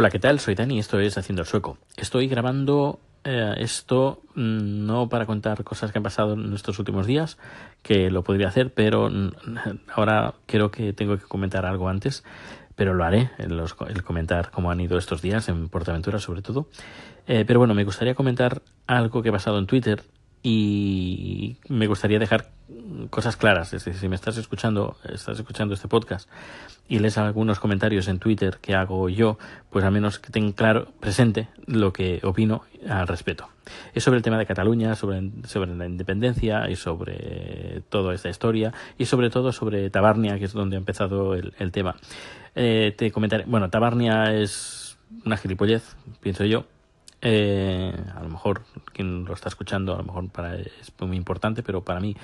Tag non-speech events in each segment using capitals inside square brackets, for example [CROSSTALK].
Hola, ¿qué tal? Soy Dani y esto es Haciendo el Sueco. Estoy grabando eh, esto mm, no para contar cosas que han pasado en estos últimos días, que lo podría hacer, pero mm, ahora creo que tengo que comentar algo antes, pero lo haré, el, el comentar cómo han ido estos días en Portaventura sobre todo. Eh, pero bueno, me gustaría comentar algo que ha pasado en Twitter y me gustaría dejar cosas claras. Es decir, si me estás escuchando, estás escuchando este podcast y lees algunos comentarios en Twitter que hago yo, pues al menos que tengan claro, presente lo que opino al respecto. Es sobre el tema de Cataluña, sobre, sobre la independencia y sobre toda esta historia y sobre todo sobre Tabarnia, que es donde ha empezado el, tema. Eh, te comentaré, bueno, Tabarnia es una gilipollez, pienso yo, eh, a lo mejor quien lo está escuchando, a lo mejor para es muy importante, pero para mí,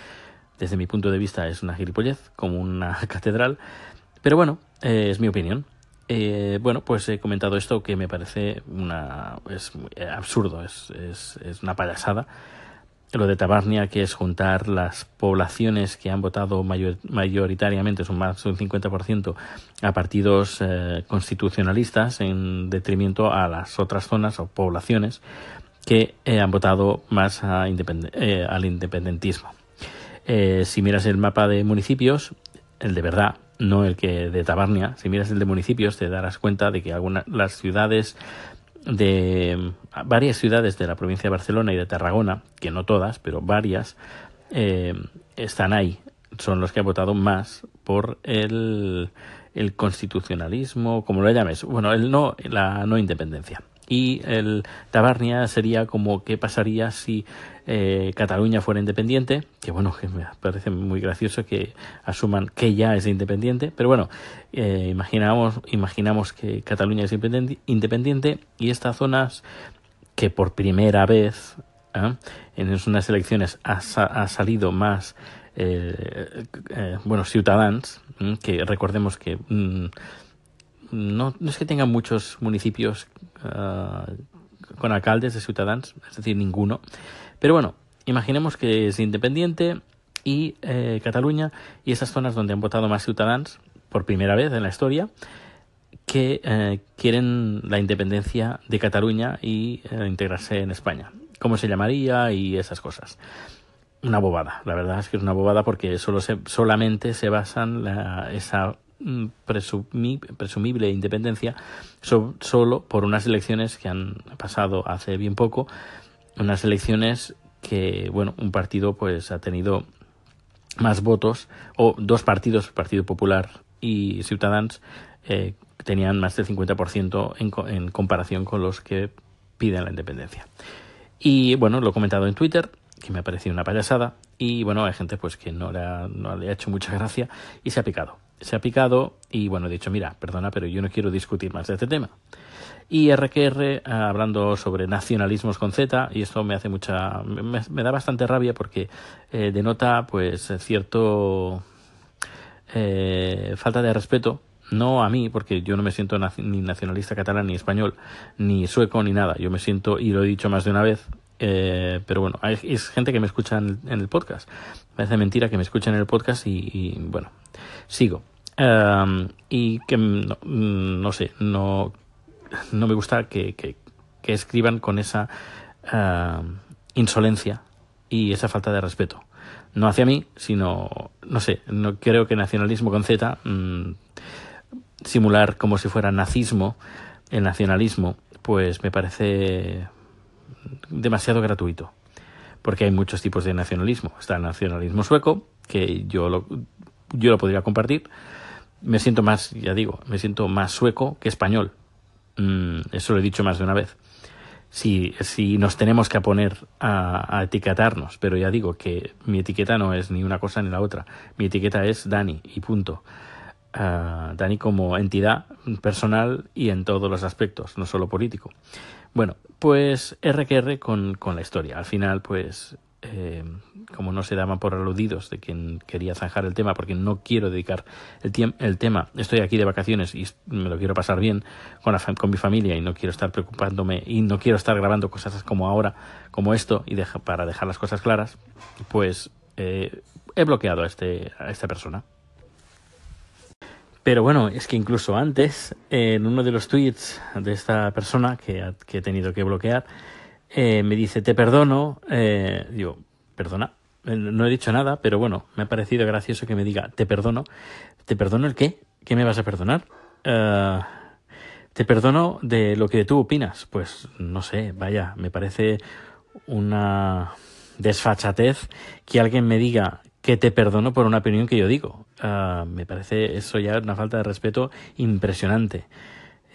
desde mi punto de vista, es una gilipollez, como una [LAUGHS] catedral. Pero bueno, eh, es mi opinión. Eh, bueno, pues he comentado esto que me parece una es absurdo, es, es, es una payasada lo de Tabarnia, que es juntar las poblaciones que han votado mayoritariamente, son más de un 50%, a partidos eh, constitucionalistas en detrimento a las otras zonas o poblaciones que eh, han votado más eh, al independentismo. si miras el mapa de municipios, el de verdad, no el que de Tabarnia, si miras el de municipios te darás cuenta de que algunas las ciudades de varias ciudades de la provincia de Barcelona y de Tarragona, que no todas, pero varias, eh, están ahí. Son los que han votado más por el, el constitucionalismo, como lo llames. Bueno, el no, la no independencia y el Tabarnia sería como qué pasaría si eh, Cataluña fuera independiente, que bueno, que me parece muy gracioso que asuman que ya es independiente, pero bueno, eh, imaginamos, imaginamos que Cataluña es independiente y estas zonas que por primera vez ¿eh? en unas elecciones ha, salido más bueno, ciudadanos, que recordemos que mm, no, no es que tengan muchos municipios uh, con alcaldes de Ciudadanos, es decir, ninguno. Pero bueno, imaginemos que es independiente y eh, Cataluña y esas zonas donde han votado más ciudadanos por primera vez en la historia que eh, quieren la independencia de Cataluña y eh, integrarse en España. ¿Cómo se llamaría? Y esas cosas. Una bobada, la verdad es que es una bobada porque solo se, solamente se basan la, esa presumible independencia solo por unas elecciones que han pasado hace bien poco, unas elecciones que, bueno, un partido pues ha tenido más votos, o dos partidos, Partido Popular y Ciudadanos, eh, tenían más del 50% en, en comparación con los que piden la independencia. Y bueno, lo he comentado en Twitter, que me ha parecido una payasada, y bueno, hay gente pues que no le ha, no le ha hecho mucha gracia y se ha picado se ha picado y bueno, he dicho, mira, perdona, pero yo no quiero discutir más de este tema. Y RQR, ah, hablando sobre nacionalismos con Z, y esto me hace mucha, me, da bastante rabia porque eh, denota pues cierto eh, falta de respeto no a mí, porque yo no me siento ni nacionalista catalán, ni español, ni sueco, ni nada. Yo me siento, y lo he dicho más de una vez, eh, pero bueno, hay, es gente que me escucha en, el podcast. Me parece mentira que me escuchen en el podcast y bueno, sigo. Em, y que no, sé, no, no me gusta que, que, escriban con esa em, insolencia y esa falta de respeto. No hacia mí, sino, no sé, no creo que nacionalismo con Z, mm, simular como si fuera nazismo, el nacionalismo, pues me parece demasiado gratuito. Porque hay muchos tipos de nacionalismo. Está el nacionalismo sueco, que yo lo, yo lo podría compartir, me siento más, ya digo, me siento más sueco que español. Mm, eso lo he dicho más de una vez. Si, si nos tenemos que poner a, etiquetarnos, pero ya digo que mi etiqueta no es ni una cosa ni la otra. Mi etiqueta es Dani y punto. Uh, Dani como entidad personal y en todos los aspectos, no solo político. Bueno, pues RQR con, con la historia. Al final, pues eh, como no se daban por aludidos de quien quería zanjar el tema, porque no quiero dedicar el, el tema, estoy aquí de vacaciones y me lo quiero pasar bien con, la con mi familia y no quiero estar preocupándome y no quiero estar grabando cosas como ahora, como esto, y para dejar las cosas claras, pues eh, he bloqueado a, este, a esta persona. Pero bueno, es que incluso antes, en uno de los tweets de esta persona que, que he tenido que bloquear, eh, me dice, te perdono. Eh, digo, perdona. Eh, no he dicho nada, pero bueno, me ha parecido gracioso que me diga, te perdono. ¿Te perdono el qué? ¿Qué me vas a perdonar? Eh, te perdono de lo que tú opinas. Pues no sé, vaya, me parece una desfachatez que alguien me diga que te perdono por una opinión que yo digo. Uh, me parece eso ya una falta de respeto impresionante.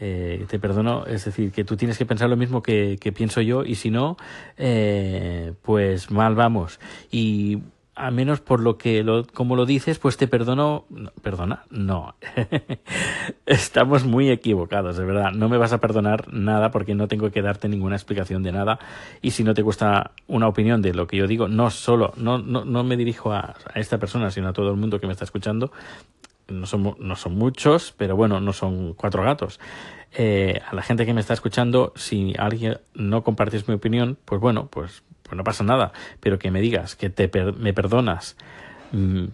Eh, te perdono, es decir, que tú tienes que pensar lo mismo que, que pienso yo y si no, eh, pues mal vamos. Y a menos por lo que lo, como lo dices, pues te perdono. No, perdona, no. [LAUGHS] Estamos muy equivocados, de verdad. No me vas a perdonar nada porque no tengo que darte ninguna explicación de nada. Y si no te gusta una opinión de lo que yo digo, no solo, no, no, no me dirijo a, a esta persona, sino a todo el mundo que me está escuchando. No son, no son muchos, pero bueno, no son cuatro gatos. Eh, a la gente que me está escuchando, si alguien no compartís mi opinión, pues bueno, pues pues no pasa nada, pero que me digas que te me perdonas mm,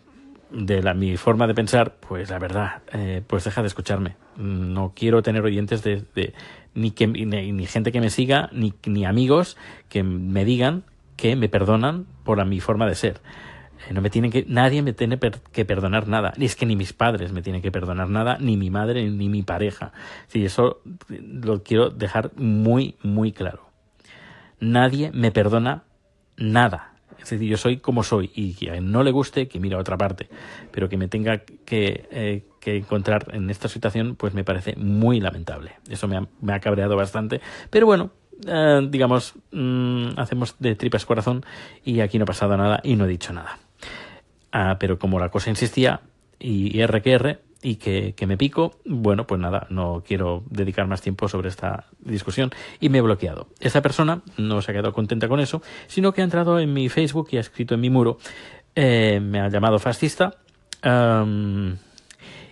de la, mi forma de pensar, pues la verdad, eh, pues deja de escucharme. No quiero tener oyentes de, ni, que, ni, ni, gente que me siga, ni, ni amigos que me digan que me perdonan por mi forma de ser. Eh, no me tienen que, nadie me tiene que perdonar nada. Ni es que ni mis padres me tienen que perdonar nada, ni mi madre, ni mi pareja. Sí, eso lo quiero dejar muy, muy claro nadie me perdona nada. Es decir, yo soy como soy y que a él no le guste, que mira a otra parte, pero que me tenga que, eh, que encontrar en esta situación, pues me parece muy lamentable. Eso me ha, me ha cabreado bastante, pero bueno, eh, digamos, mmm, hacemos de tripas corazón y aquí no ha pasado nada y no he dicho nada. Ah, pero como la cosa insistía, y R, y que, me pico, bueno, pues nada, no quiero dedicar más tiempo sobre esta discusión y me he bloqueado. Esa persona no se ha quedado contenta con eso, sino que ha entrado en mi Facebook y ha escrito en mi muro, eh, me ha llamado fascista. Um,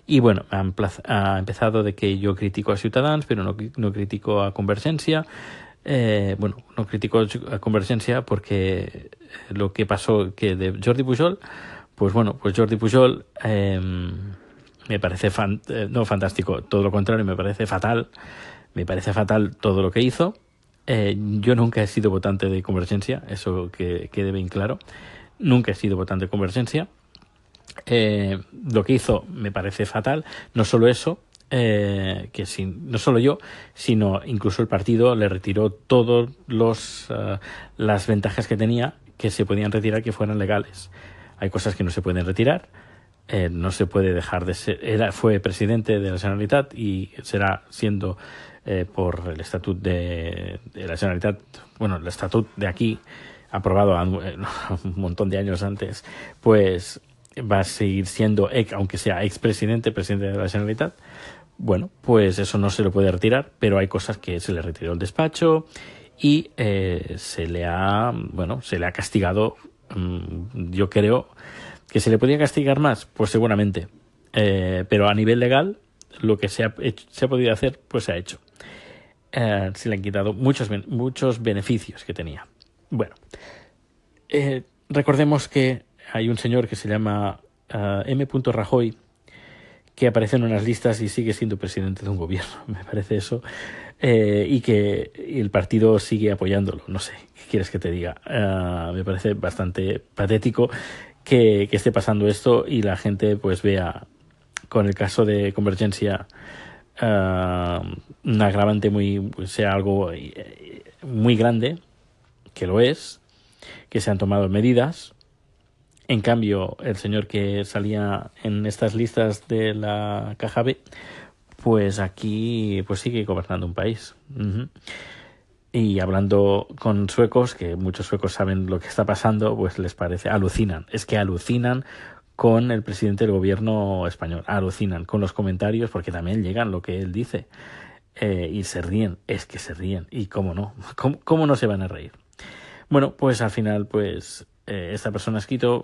y bueno, ha, ha, empezado de que yo critico a Ciutadans, pero no, no critico a Convergencia. Eh, bueno, no critico a Convergencia porque lo que pasó que de Jordi Pujol, pues bueno, pues Jordi Pujol eh, me parece fan, eh, no fantástico, todo lo contrario, me parece fatal, me parece fatal todo lo que hizo. Eh, yo nunca he sido votante de Convergencia, eso que quede bien claro. Nunca he sido votante de Convergencia. Eh, lo que hizo me parece fatal. No solo eso, eh, que sin, no solo yo, sino incluso el partido le retiró todas uh, las ventajas que tenía que se podían retirar que fueran legales. Hay cosas que no se pueden retirar eh, no se puede dejar de ser. Era, fue presidente de la Generalitat y será siendo eh, por el estatut de, la Generalitat, bueno, el estatut de aquí, aprobado [LAUGHS] un montón de años antes, pues va a seguir siendo, aunque sea expresidente, presidente de la Generalitat. Bueno, pues eso no se lo puede retirar, pero hay cosas que se le retiró el despacho y eh, se le ha, bueno, se le ha castigado, mmm, yo creo, ¿Que se le podía castigar más? Pues seguramente. Eh, pero a nivel legal, lo que se ha, podido hacer, pues se ha hecho. Eh, se le han quitado muchos, muchos beneficios que tenía. Bueno, eh, recordemos que hay un señor que se llama uh, M. Rajoy que aparece en unas listas y sigue siendo presidente de un gobierno, [LAUGHS] me parece eso, y que el partido sigue apoyándolo, no sé, ¿qué quieres que te diga? Me parece bastante patético que, esté pasando esto y la gente pues vea con el caso de Convergencia uh, un agravante muy sea algo eh, muy grande que lo es que se han tomado medidas en cambio el señor que salía en estas listas de la caja B pues aquí pues sigue gobernando un país. Y hablando con suecos, que muchos suecos saben lo que está pasando, pues les parece, alucinan. Es que alucinan con el presidente del gobierno español. Alucinan con los comentarios porque también llegan lo que él dice. Eh, y se ríen, es que se ríen. Y cómo no, [LAUGHS] cómo, cómo no se van a reír. Bueno, pues al final, pues eh, esta persona ha escrito,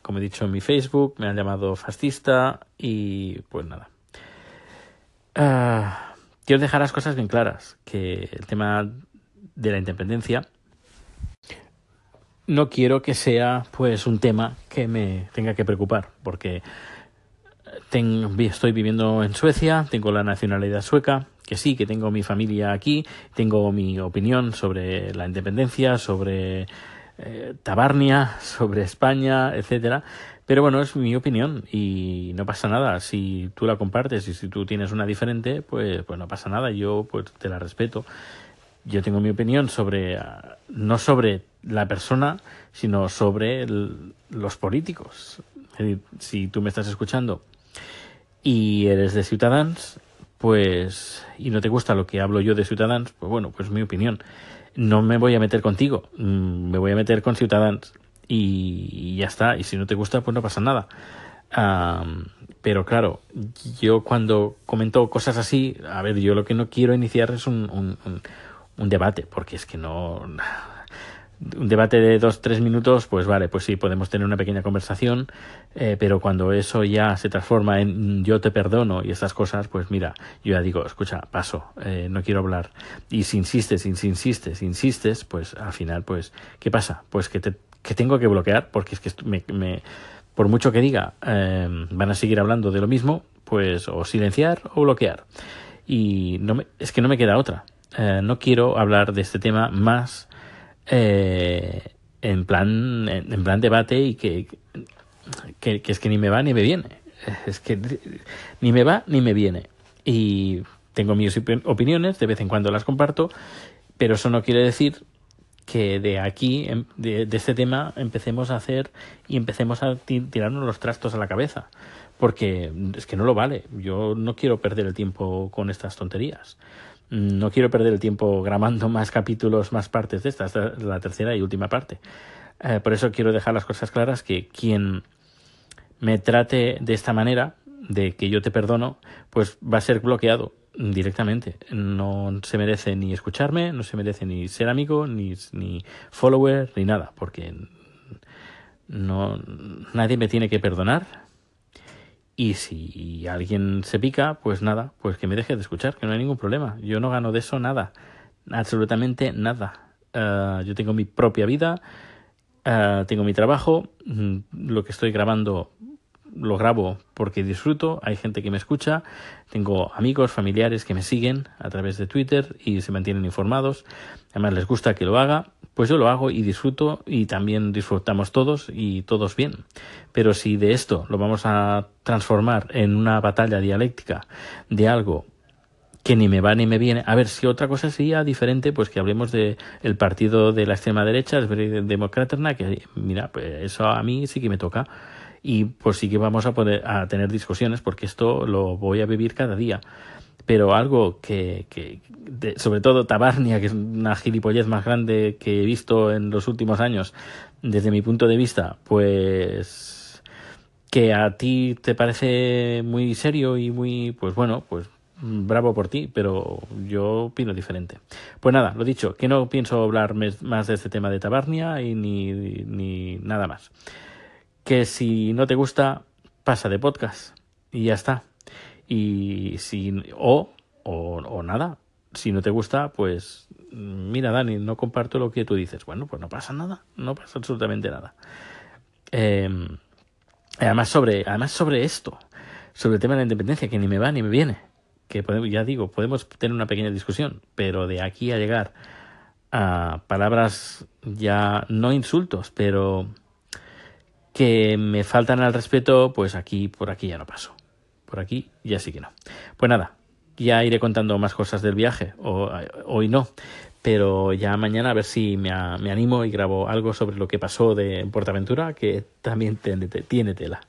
como he dicho en mi Facebook, me han llamado fascista y pues nada. Uh, quiero dejar las cosas bien claras, que el tema de la independencia, no quiero que sea pues un tema que me tenga que preocupar, porque estoy viviendo en Suecia, tengo la nacionalidad sueca, que sí, que tengo mi familia aquí, tengo mi opinión sobre la independencia, sobre eh, Tabarnia, [LAUGHS] sobre España, etcétera. Pero bueno, es mi opinión y no pasa nada. Si tú la compartes y si tú tienes una diferente, pues, pues no pasa nada. Yo pues te la respeto. Yo tengo mi opinión sobre, ah, no sobre la persona, sino sobre los políticos. si tú me estás escuchando y eres de Ciudadanos, pues, y no te gusta lo que hablo yo de Ciudadanos, pues bueno, pues mi opinión. No me voy a meter contigo, mm, me voy a meter con Ciudadanos y, ya está. Y si no te gusta, pues no pasa nada. pero claro, yo cuando comento cosas así, a ver, yo lo que no quiero iniciar es un, un, un debate, porque es que no un debate de dos, tres minutos, pues vale, pues sí, podemos tener una pequeña conversación, eh, pero cuando eso ya se transforma en yo te perdono y estas cosas, pues mira, yo ya digo, escucha, paso, eh, no quiero hablar. Y si insistes, si insistes, si insistes, pues al final, pues, ¿qué pasa? Pues que, te, que tengo que bloquear, porque es que me, me por mucho que diga, eh, van a seguir hablando de lo mismo, pues o silenciar o bloquear. Y no me, es que no me queda otra. No quiero hablar de este tema más eh, en plan en, plan debate y que, que, es que ni me va ni me viene. Es que ni me va ni me viene. Y tengo mis opiniones de vez en cuando las comparto pero eso no quiere decir que de aquí em, de, este tema empecemos a hacer y empecemos a tirarnos los trastos a la cabeza. Porque es que no lo vale. Yo no quiero perder el tiempo con estas tonterías no quiero perder el tiempo grabando más capítulos, más partes de esta, esta es la tercera y última parte. Eh, por eso quiero dejar las cosas claras que quien me trate de esta manera, de que yo te perdono, pues va a ser bloqueado directamente. No se merece ni escucharme, no se merece ni ser amigo, ni, ni follower, ni nada, porque no nadie me tiene que perdonar y si alguien se pica, pues nada, pues que me deje de escuchar, que no hay ningún problema. Yo no gano de eso nada, absolutamente nada. Eh, yo tengo mi propia vida, eh, tengo mi trabajo, mm, lo que estoy grabando lo grabo porque disfruto, hay gente que me escucha, tengo amigos, familiares que me siguen a través de Twitter y se mantienen informados, además les gusta que lo haga pues yo lo hago y disfruto y también disfrutamos todos y todos bien. Pero si de esto lo vamos a transformar en una batalla dialéctica de algo que ni me va ni me viene. A ver, si otra cosa sería diferente, pues que hablemos de el partido de la extrema derecha, el Democraterna, que mira, pues eso a mí sí que me toca. Y pues sí que vamos a poder a tener discusiones, porque esto lo voy a vivir cada día pero algo que, sobre todo Tabarnia, que es una gilipollez más grande que he visto en los últimos años, desde mi punto de vista, pues que a ti te parece muy serio y muy, pues bueno, pues bravo por ti, pero yo opino diferente. Pues nada, lo dicho, que no pienso hablar más de este tema de Tabarnia y ni, ni nada más. Que si no te gusta, pasa de podcast y ya está. Y si, o, o, nada, si no te gusta, pues mira, Dani, no comparto lo que tú dices. Bueno, pues no pasa nada, no pasa absolutamente nada. Em, además, sobre, además sobre esto, sobre el tema de la independencia, que ni me va ni me viene, que podemos, ya digo, podemos tener una pequeña discusión, pero de aquí a llegar a palabras ya no insultos, pero que me faltan al respeto, pues aquí, por aquí ya no paso por aquí ya sí que no. Pues nada, ya iré contando más cosas del viaje, o, hoy no, pero ya mañana a ver si me, me, animo y grabo algo sobre lo que pasó de Portaventura, que también tiene tela.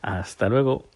Hasta luego.